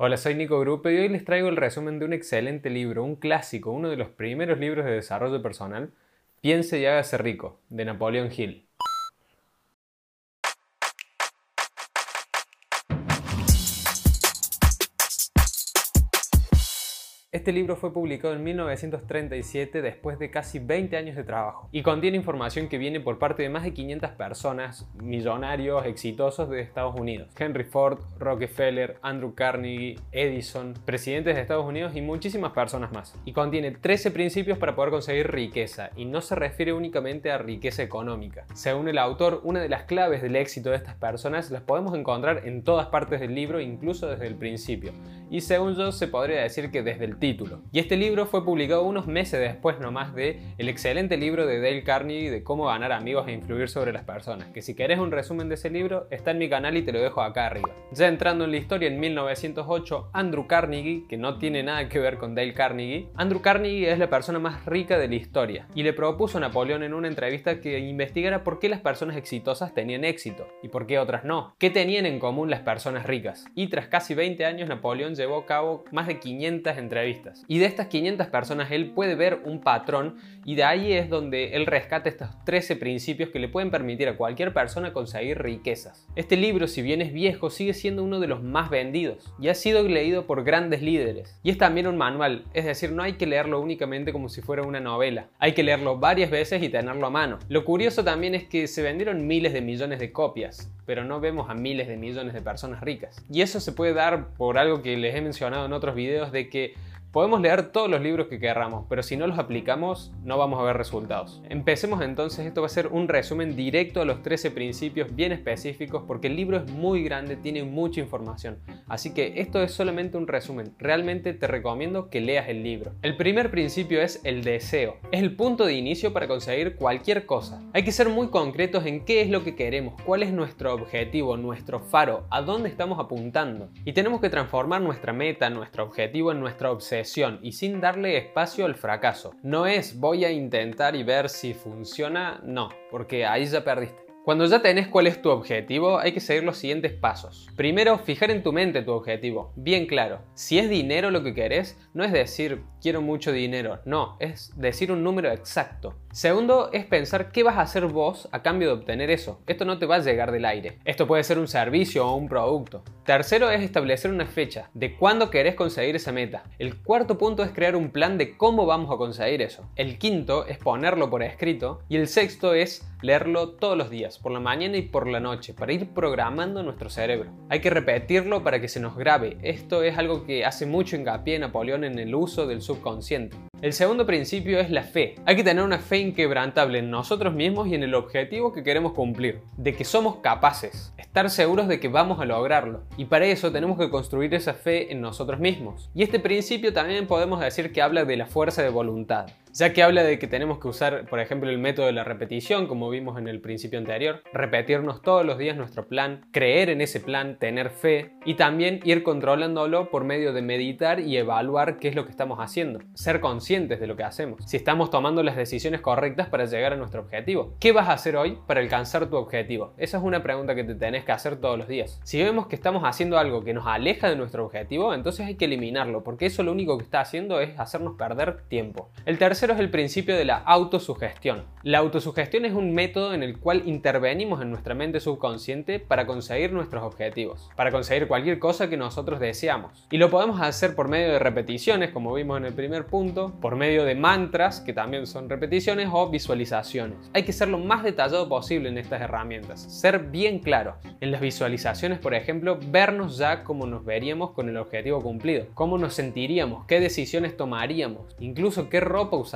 Hola, soy Nico Grupe y hoy les traigo el resumen de un excelente libro, un clásico, uno de los primeros libros de desarrollo personal, Piense y hágase rico, de Napoleón Hill. Este libro fue publicado en 1937 después de casi 20 años de trabajo y contiene información que viene por parte de más de 500 personas, millonarios exitosos de Estados Unidos. Henry Ford, Rockefeller, Andrew Carnegie, Edison, presidentes de Estados Unidos y muchísimas personas más. Y contiene 13 principios para poder conseguir riqueza y no se refiere únicamente a riqueza económica. Según el autor, una de las claves del éxito de estas personas las podemos encontrar en todas partes del libro, incluso desde el principio. Y según yo se podría decir que desde el título. Y este libro fue publicado unos meses después nomás de el excelente libro de Dale Carnegie de cómo ganar amigos e influir sobre las personas, que si querés un resumen de ese libro está en mi canal y te lo dejo acá arriba. Ya entrando en la historia, en 1908, Andrew Carnegie, que no tiene nada que ver con Dale Carnegie, Andrew Carnegie es la persona más rica de la historia y le propuso a Napoleón en una entrevista que investigara por qué las personas exitosas tenían éxito y por qué otras no, qué tenían en común las personas ricas. Y tras casi 20 años, Napoleón llevó a cabo más de 500 entrevistas y de estas 500 personas él puede ver un patrón y de ahí es donde él rescata estos 13 principios que le pueden permitir a cualquier persona conseguir riquezas. Este libro, si bien es viejo, sigue siendo uno de los más vendidos y ha sido leído por grandes líderes. Y es también un manual, es decir, no hay que leerlo únicamente como si fuera una novela, hay que leerlo varias veces y tenerlo a mano. Lo curioso también es que se vendieron miles de millones de copias, pero no vemos a miles de millones de personas ricas. Y eso se puede dar por algo que les he mencionado en otros videos de que Podemos leer todos los libros que querramos, pero si no los aplicamos no vamos a ver resultados. Empecemos entonces, esto va a ser un resumen directo a los 13 principios bien específicos porque el libro es muy grande, tiene mucha información. Así que esto es solamente un resumen, realmente te recomiendo que leas el libro. El primer principio es el deseo, es el punto de inicio para conseguir cualquier cosa. Hay que ser muy concretos en qué es lo que queremos, cuál es nuestro objetivo, nuestro faro, a dónde estamos apuntando. Y tenemos que transformar nuestra meta, nuestro objetivo en nuestra obsesión y sin darle espacio al fracaso. No es voy a intentar y ver si funciona, no, porque ahí ya perdiste. Cuando ya tenés cuál es tu objetivo, hay que seguir los siguientes pasos. Primero, fijar en tu mente tu objetivo, bien claro. Si es dinero lo que querés, no es decir quiero mucho dinero, no, es decir un número exacto. Segundo, es pensar qué vas a hacer vos a cambio de obtener eso. Esto no te va a llegar del aire. Esto puede ser un servicio o un producto. Tercero es establecer una fecha de cuándo querés conseguir esa meta. El cuarto punto es crear un plan de cómo vamos a conseguir eso. El quinto es ponerlo por escrito. Y el sexto es leerlo todos los días, por la mañana y por la noche, para ir programando nuestro cerebro. Hay que repetirlo para que se nos grabe. Esto es algo que hace mucho hincapié Napoleón en el uso del subconsciente. El segundo principio es la fe. Hay que tener una fe inquebrantable en nosotros mismos y en el objetivo que queremos cumplir, de que somos capaces, estar seguros de que vamos a lograrlo. Y para eso tenemos que construir esa fe en nosotros mismos. Y este principio también podemos decir que habla de la fuerza de voluntad ya que habla de que tenemos que usar, por ejemplo, el método de la repetición, como vimos en el principio anterior, repetirnos todos los días nuestro plan, creer en ese plan, tener fe y también ir controlándolo por medio de meditar y evaluar qué es lo que estamos haciendo, ser conscientes de lo que hacemos, si estamos tomando las decisiones correctas para llegar a nuestro objetivo. ¿Qué vas a hacer hoy para alcanzar tu objetivo? Esa es una pregunta que te tenés que hacer todos los días. Si vemos que estamos haciendo algo que nos aleja de nuestro objetivo, entonces hay que eliminarlo, porque eso lo único que está haciendo es hacernos perder tiempo. El tercer tercero es el principio de la autosugestión. La autosugestión es un método en el cual intervenimos en nuestra mente subconsciente para conseguir nuestros objetivos, para conseguir cualquier cosa que nosotros deseamos. Y lo podemos hacer por medio de repeticiones, como vimos en el primer punto, por medio de mantras, que también son repeticiones, o visualizaciones. Hay que ser lo más detallado posible en estas herramientas, ser bien claro. En las visualizaciones, por ejemplo, vernos ya como nos veríamos con el objetivo cumplido, cómo nos sentiríamos, qué decisiones tomaríamos, incluso qué ropa usaríamos,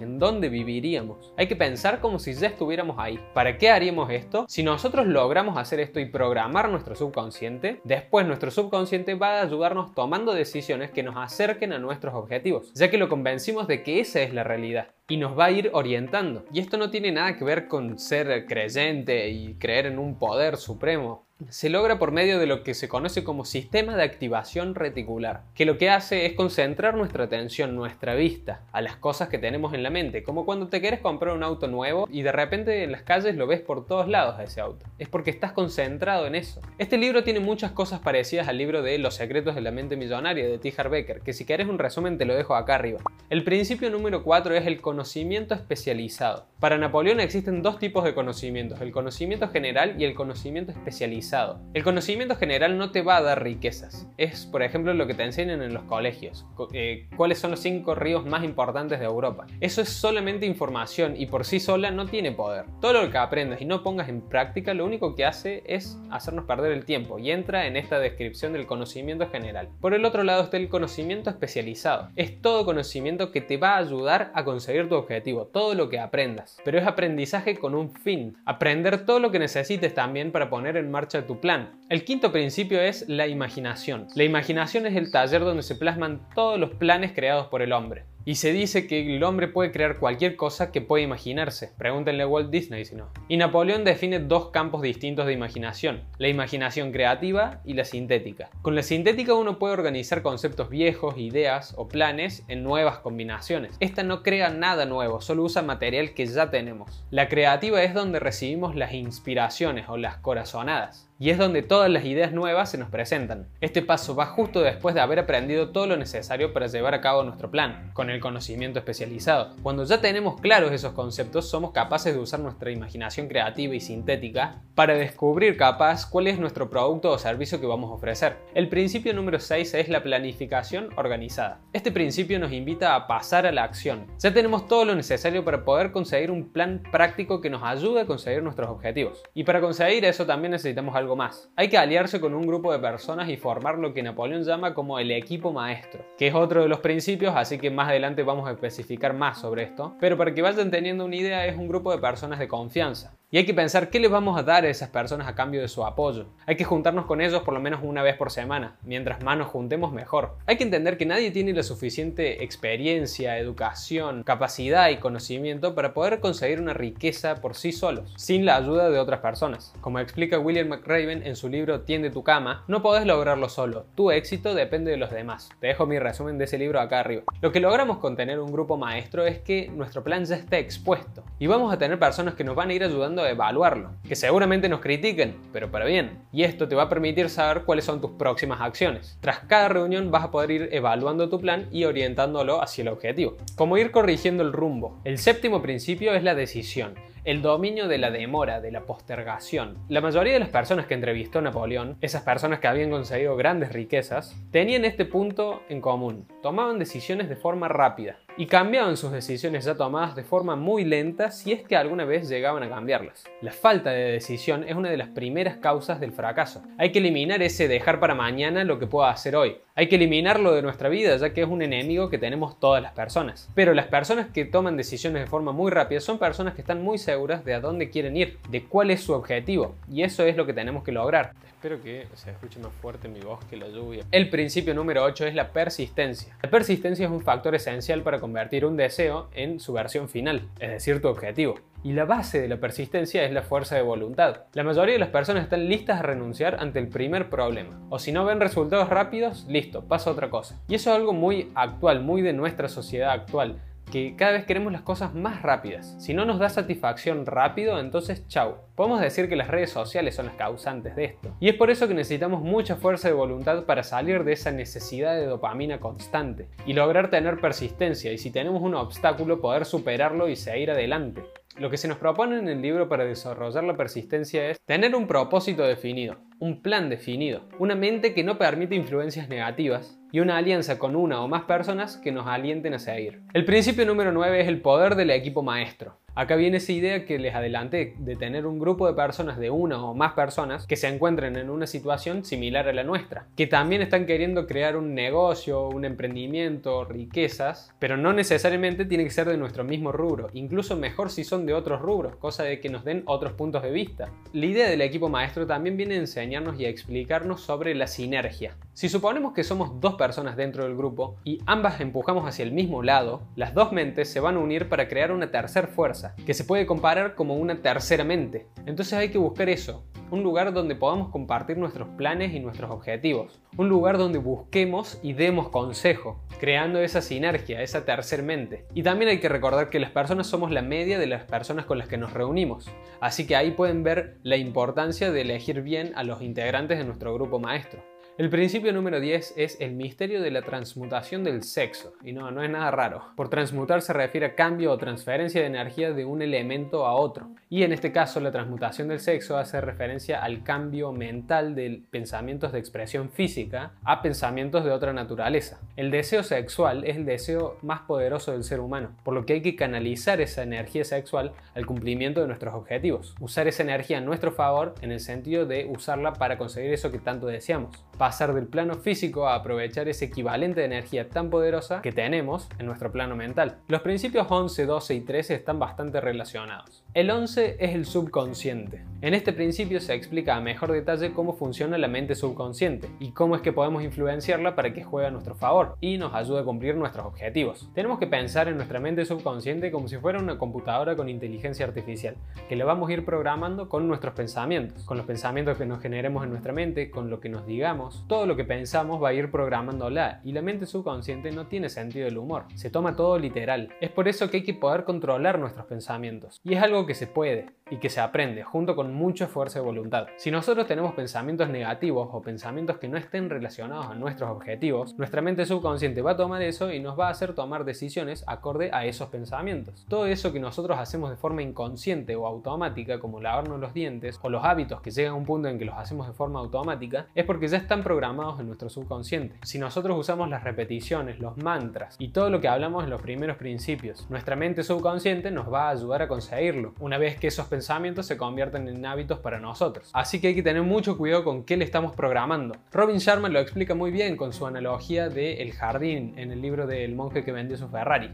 en dónde viviríamos. Hay que pensar como si ya estuviéramos ahí. ¿Para qué haríamos esto? Si nosotros logramos hacer esto y programar nuestro subconsciente, después nuestro subconsciente va a ayudarnos tomando decisiones que nos acerquen a nuestros objetivos, ya que lo convencimos de que esa es la realidad y nos va a ir orientando. Y esto no tiene nada que ver con ser creyente y creer en un poder supremo. Se logra por medio de lo que se conoce como sistema de activación reticular, que lo que hace es concentrar nuestra atención, nuestra vista, a las cosas que tenemos en la mente, como cuando te quieres comprar un auto nuevo y de repente en las calles lo ves por todos lados a ese auto. Es porque estás concentrado en eso. Este libro tiene muchas cosas parecidas al libro de Los secretos de la mente millonaria de T. Becker, que si quieres un resumen te lo dejo acá arriba. El principio número 4 es el conocimiento especializado. Para Napoleón existen dos tipos de conocimientos, el conocimiento general y el conocimiento especializado. El conocimiento general no te va a dar riquezas. Es, por ejemplo, lo que te enseñan en los colegios. Eh, ¿Cuáles son los cinco ríos más importantes de Europa? Eso es solamente información y por sí sola no tiene poder. Todo lo que aprendas y no pongas en práctica lo único que hace es hacernos perder el tiempo y entra en esta descripción del conocimiento general. Por el otro lado está el conocimiento especializado. Es todo conocimiento que te va a ayudar a conseguir tu objetivo, todo lo que aprendas. Pero es aprendizaje con un fin. Aprender todo lo que necesites también para poner en marcha tu plan. El quinto principio es la imaginación. La imaginación es el taller donde se plasman todos los planes creados por el hombre. Y se dice que el hombre puede crear cualquier cosa que pueda imaginarse. Pregúntenle a Walt Disney si no. Y Napoleón define dos campos distintos de imaginación, la imaginación creativa y la sintética. Con la sintética uno puede organizar conceptos viejos, ideas o planes en nuevas combinaciones. Esta no crea nada nuevo, solo usa material que ya tenemos. La creativa es donde recibimos las inspiraciones o las corazonadas y es donde todas las ideas nuevas se nos presentan. Este paso va justo después de haber aprendido todo lo necesario para llevar a cabo nuestro plan, con el conocimiento especializado. Cuando ya tenemos claros esos conceptos, somos capaces de usar nuestra imaginación creativa y sintética para descubrir capaz cuál es nuestro producto o servicio que vamos a ofrecer. El principio número 6 es la planificación organizada. Este principio nos invita a pasar a la acción. Ya tenemos todo lo necesario para poder conseguir un plan práctico que nos ayude a conseguir nuestros objetivos. Y para conseguir eso también necesitamos algo más. Hay que aliarse con un grupo de personas y formar lo que Napoleón llama como el equipo maestro, que es otro de los principios, así que más adelante vamos a especificar más sobre esto. Pero para que vayan teniendo una idea, es un grupo de personas de confianza. Y hay que pensar qué les vamos a dar a esas personas a cambio de su apoyo. Hay que juntarnos con ellos por lo menos una vez por semana. Mientras más nos juntemos, mejor. Hay que entender que nadie tiene la suficiente experiencia, educación, capacidad y conocimiento para poder conseguir una riqueza por sí solos, sin la ayuda de otras personas. Como explica William McRaven en su libro Tiende tu cama, no podés lograrlo solo. Tu éxito depende de los demás. Te dejo mi resumen de ese libro acá arriba. Lo que logramos con tener un grupo maestro es que nuestro plan ya está expuesto. Y vamos a tener personas que nos van a ir ayudando evaluarlo, que seguramente nos critiquen, pero para bien. Y esto te va a permitir saber cuáles son tus próximas acciones. Tras cada reunión vas a poder ir evaluando tu plan y orientándolo hacia el objetivo. Como ir corrigiendo el rumbo. El séptimo principio es la decisión el dominio de la demora, de la postergación. La mayoría de las personas que entrevistó Napoleón, esas personas que habían conseguido grandes riquezas, tenían este punto en común. Tomaban decisiones de forma rápida y cambiaban sus decisiones ya tomadas de forma muy lenta si es que alguna vez llegaban a cambiarlas. La falta de decisión es una de las primeras causas del fracaso. Hay que eliminar ese dejar para mañana lo que pueda hacer hoy. Hay que eliminarlo de nuestra vida ya que es un enemigo que tenemos todas las personas. Pero las personas que toman decisiones de forma muy rápida son personas que están muy seguras de a dónde quieren ir, de cuál es su objetivo. Y eso es lo que tenemos que lograr. Espero que se escuche más fuerte mi voz que la lluvia. El principio número 8 es la persistencia. La persistencia es un factor esencial para convertir un deseo en su versión final, es decir, tu objetivo. Y la base de la persistencia es la fuerza de voluntad. La mayoría de las personas están listas a renunciar ante el primer problema. O si no ven resultados rápidos, listo, pasa otra cosa. Y eso es algo muy actual, muy de nuestra sociedad actual que cada vez queremos las cosas más rápidas. Si no nos da satisfacción rápido, entonces chau. Podemos decir que las redes sociales son las causantes de esto. Y es por eso que necesitamos mucha fuerza de voluntad para salir de esa necesidad de dopamina constante y lograr tener persistencia y si tenemos un obstáculo poder superarlo y seguir adelante. Lo que se nos propone en el libro para desarrollar la persistencia es tener un propósito definido, un plan definido, una mente que no permite influencias negativas y una alianza con una o más personas que nos alienten a seguir. El principio número 9 es el poder del equipo maestro. Acá viene esa idea que les adelanté de tener un grupo de personas de una o más personas que se encuentren en una situación similar a la nuestra, que también están queriendo crear un negocio, un emprendimiento, riquezas, pero no necesariamente tiene que ser de nuestro mismo rubro, incluso mejor si son de otros rubros, cosa de que nos den otros puntos de vista. La idea del equipo maestro también viene a enseñarnos y a explicarnos sobre la sinergia. Si suponemos que somos dos personas dentro del grupo y ambas empujamos hacia el mismo lado, las dos mentes se van a unir para crear una tercera fuerza que se puede comparar como una tercera mente. Entonces hay que buscar eso, un lugar donde podamos compartir nuestros planes y nuestros objetivos, un lugar donde busquemos y demos consejo, creando esa sinergia, esa tercer mente. Y también hay que recordar que las personas somos la media de las personas con las que nos reunimos, así que ahí pueden ver la importancia de elegir bien a los integrantes de nuestro grupo maestro. El principio número 10 es el misterio de la transmutación del sexo, y no, no es nada raro. Por transmutar se refiere a cambio o transferencia de energía de un elemento a otro, y en este caso la transmutación del sexo hace referencia al cambio mental de pensamientos de expresión física a pensamientos de otra naturaleza. El deseo sexual es el deseo más poderoso del ser humano, por lo que hay que canalizar esa energía sexual al cumplimiento de nuestros objetivos, usar esa energía a nuestro favor en el sentido de usarla para conseguir eso que tanto deseamos pasar del plano físico a aprovechar ese equivalente de energía tan poderosa que tenemos en nuestro plano mental. Los principios 11, 12 y 13 están bastante relacionados. El 11 es el subconsciente. En este principio se explica a mejor detalle cómo funciona la mente subconsciente y cómo es que podemos influenciarla para que juegue a nuestro favor y nos ayude a cumplir nuestros objetivos. Tenemos que pensar en nuestra mente subconsciente como si fuera una computadora con inteligencia artificial, que le vamos a ir programando con nuestros pensamientos, con los pensamientos que nos generemos en nuestra mente, con lo que nos digamos, todo lo que pensamos va a ir programándola y la mente subconsciente no tiene sentido del humor, se toma todo literal. Es por eso que hay que poder controlar nuestros pensamientos. Y es algo que se puede y que se aprende junto con mucha fuerza de voluntad. Si nosotros tenemos pensamientos negativos o pensamientos que no estén relacionados a nuestros objetivos, nuestra mente subconsciente va a tomar eso y nos va a hacer tomar decisiones acorde a esos pensamientos. Todo eso que nosotros hacemos de forma inconsciente o automática, como lavarnos los dientes o los hábitos que llegan a un punto en que los hacemos de forma automática, es porque ya están programados en nuestro subconsciente. Si nosotros usamos las repeticiones, los mantras y todo lo que hablamos en los primeros principios, nuestra mente subconsciente nos va a ayudar a conseguirlo. Una vez que esos pensamientos se convierten en hábitos para nosotros. Así que hay que tener mucho cuidado con qué le estamos programando. Robin Sharma lo explica muy bien con su analogía de El jardín en el libro del monje que vendió su Ferrari.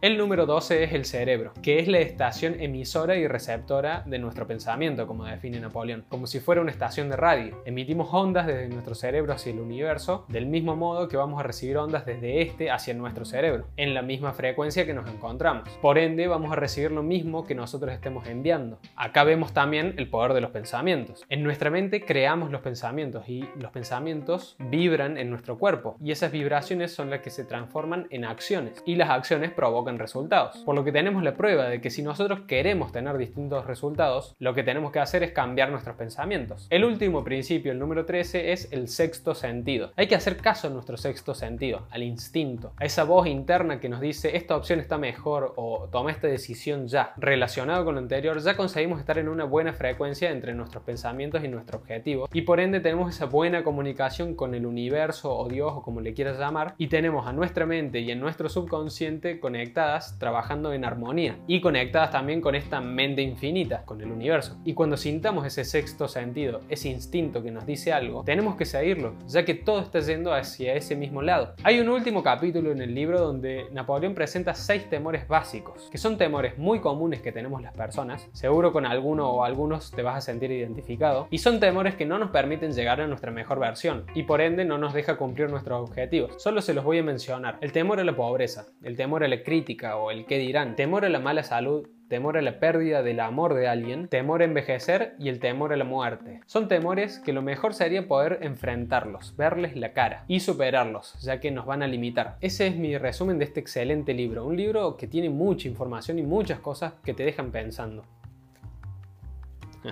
El número 12 es el cerebro, que es la estación emisora y receptora de nuestro pensamiento, como define Napoleón, como si fuera una estación de radio. Emitimos ondas desde nuestro cerebro hacia el universo, del mismo modo que vamos a recibir ondas desde este hacia nuestro cerebro, en la misma frecuencia que nos encontramos. Por ende, vamos a recibir lo mismo que nosotros estemos enviando. Acá vemos también el poder de los pensamientos. En nuestra mente creamos los pensamientos y los pensamientos vibran en nuestro cuerpo, y esas vibraciones son las que se transforman en acciones, y las acciones provocan resultados. Por lo que tenemos la prueba de que si nosotros queremos tener distintos resultados, lo que tenemos que hacer es cambiar nuestros pensamientos. El último principio, el número 13, es el sexto sentido. Hay que hacer caso a nuestro sexto sentido, al instinto, a esa voz interna que nos dice esta opción está mejor o toma esta decisión ya. Relacionado con lo anterior, ya conseguimos estar en una buena frecuencia entre nuestros pensamientos y nuestro objetivo y por ende tenemos esa buena comunicación con el universo o Dios o como le quieras llamar y tenemos a nuestra mente y en nuestro subconsciente conectados trabajando en armonía y conectadas también con esta mente infinita, con el universo. Y cuando sintamos ese sexto sentido, ese instinto que nos dice algo, tenemos que seguirlo, ya que todo está yendo hacia ese mismo lado. Hay un último capítulo en el libro donde Napoleón presenta seis temores básicos, que son temores muy comunes que tenemos las personas, seguro con alguno o algunos te vas a sentir identificado, y son temores que no nos permiten llegar a nuestra mejor versión, y por ende no nos deja cumplir nuestros objetivos. Solo se los voy a mencionar. El temor a la pobreza, el temor a la crítica, o el qué dirán, temor a la mala salud, temor a la pérdida del amor de alguien, temor a envejecer y el temor a la muerte. Son temores que lo mejor sería poder enfrentarlos, verles la cara y superarlos, ya que nos van a limitar. Ese es mi resumen de este excelente libro, un libro que tiene mucha información y muchas cosas que te dejan pensando.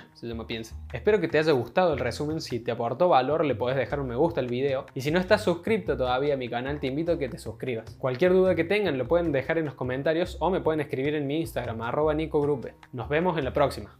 se llama Piensa. Espero que te haya gustado el resumen. Si te aportó valor, le podés dejar un me gusta al video. Y si no estás suscrito todavía a mi canal, te invito a que te suscribas. Cualquier duda que tengan, lo pueden dejar en los comentarios o me pueden escribir en mi Instagram, arroba Nos vemos en la próxima.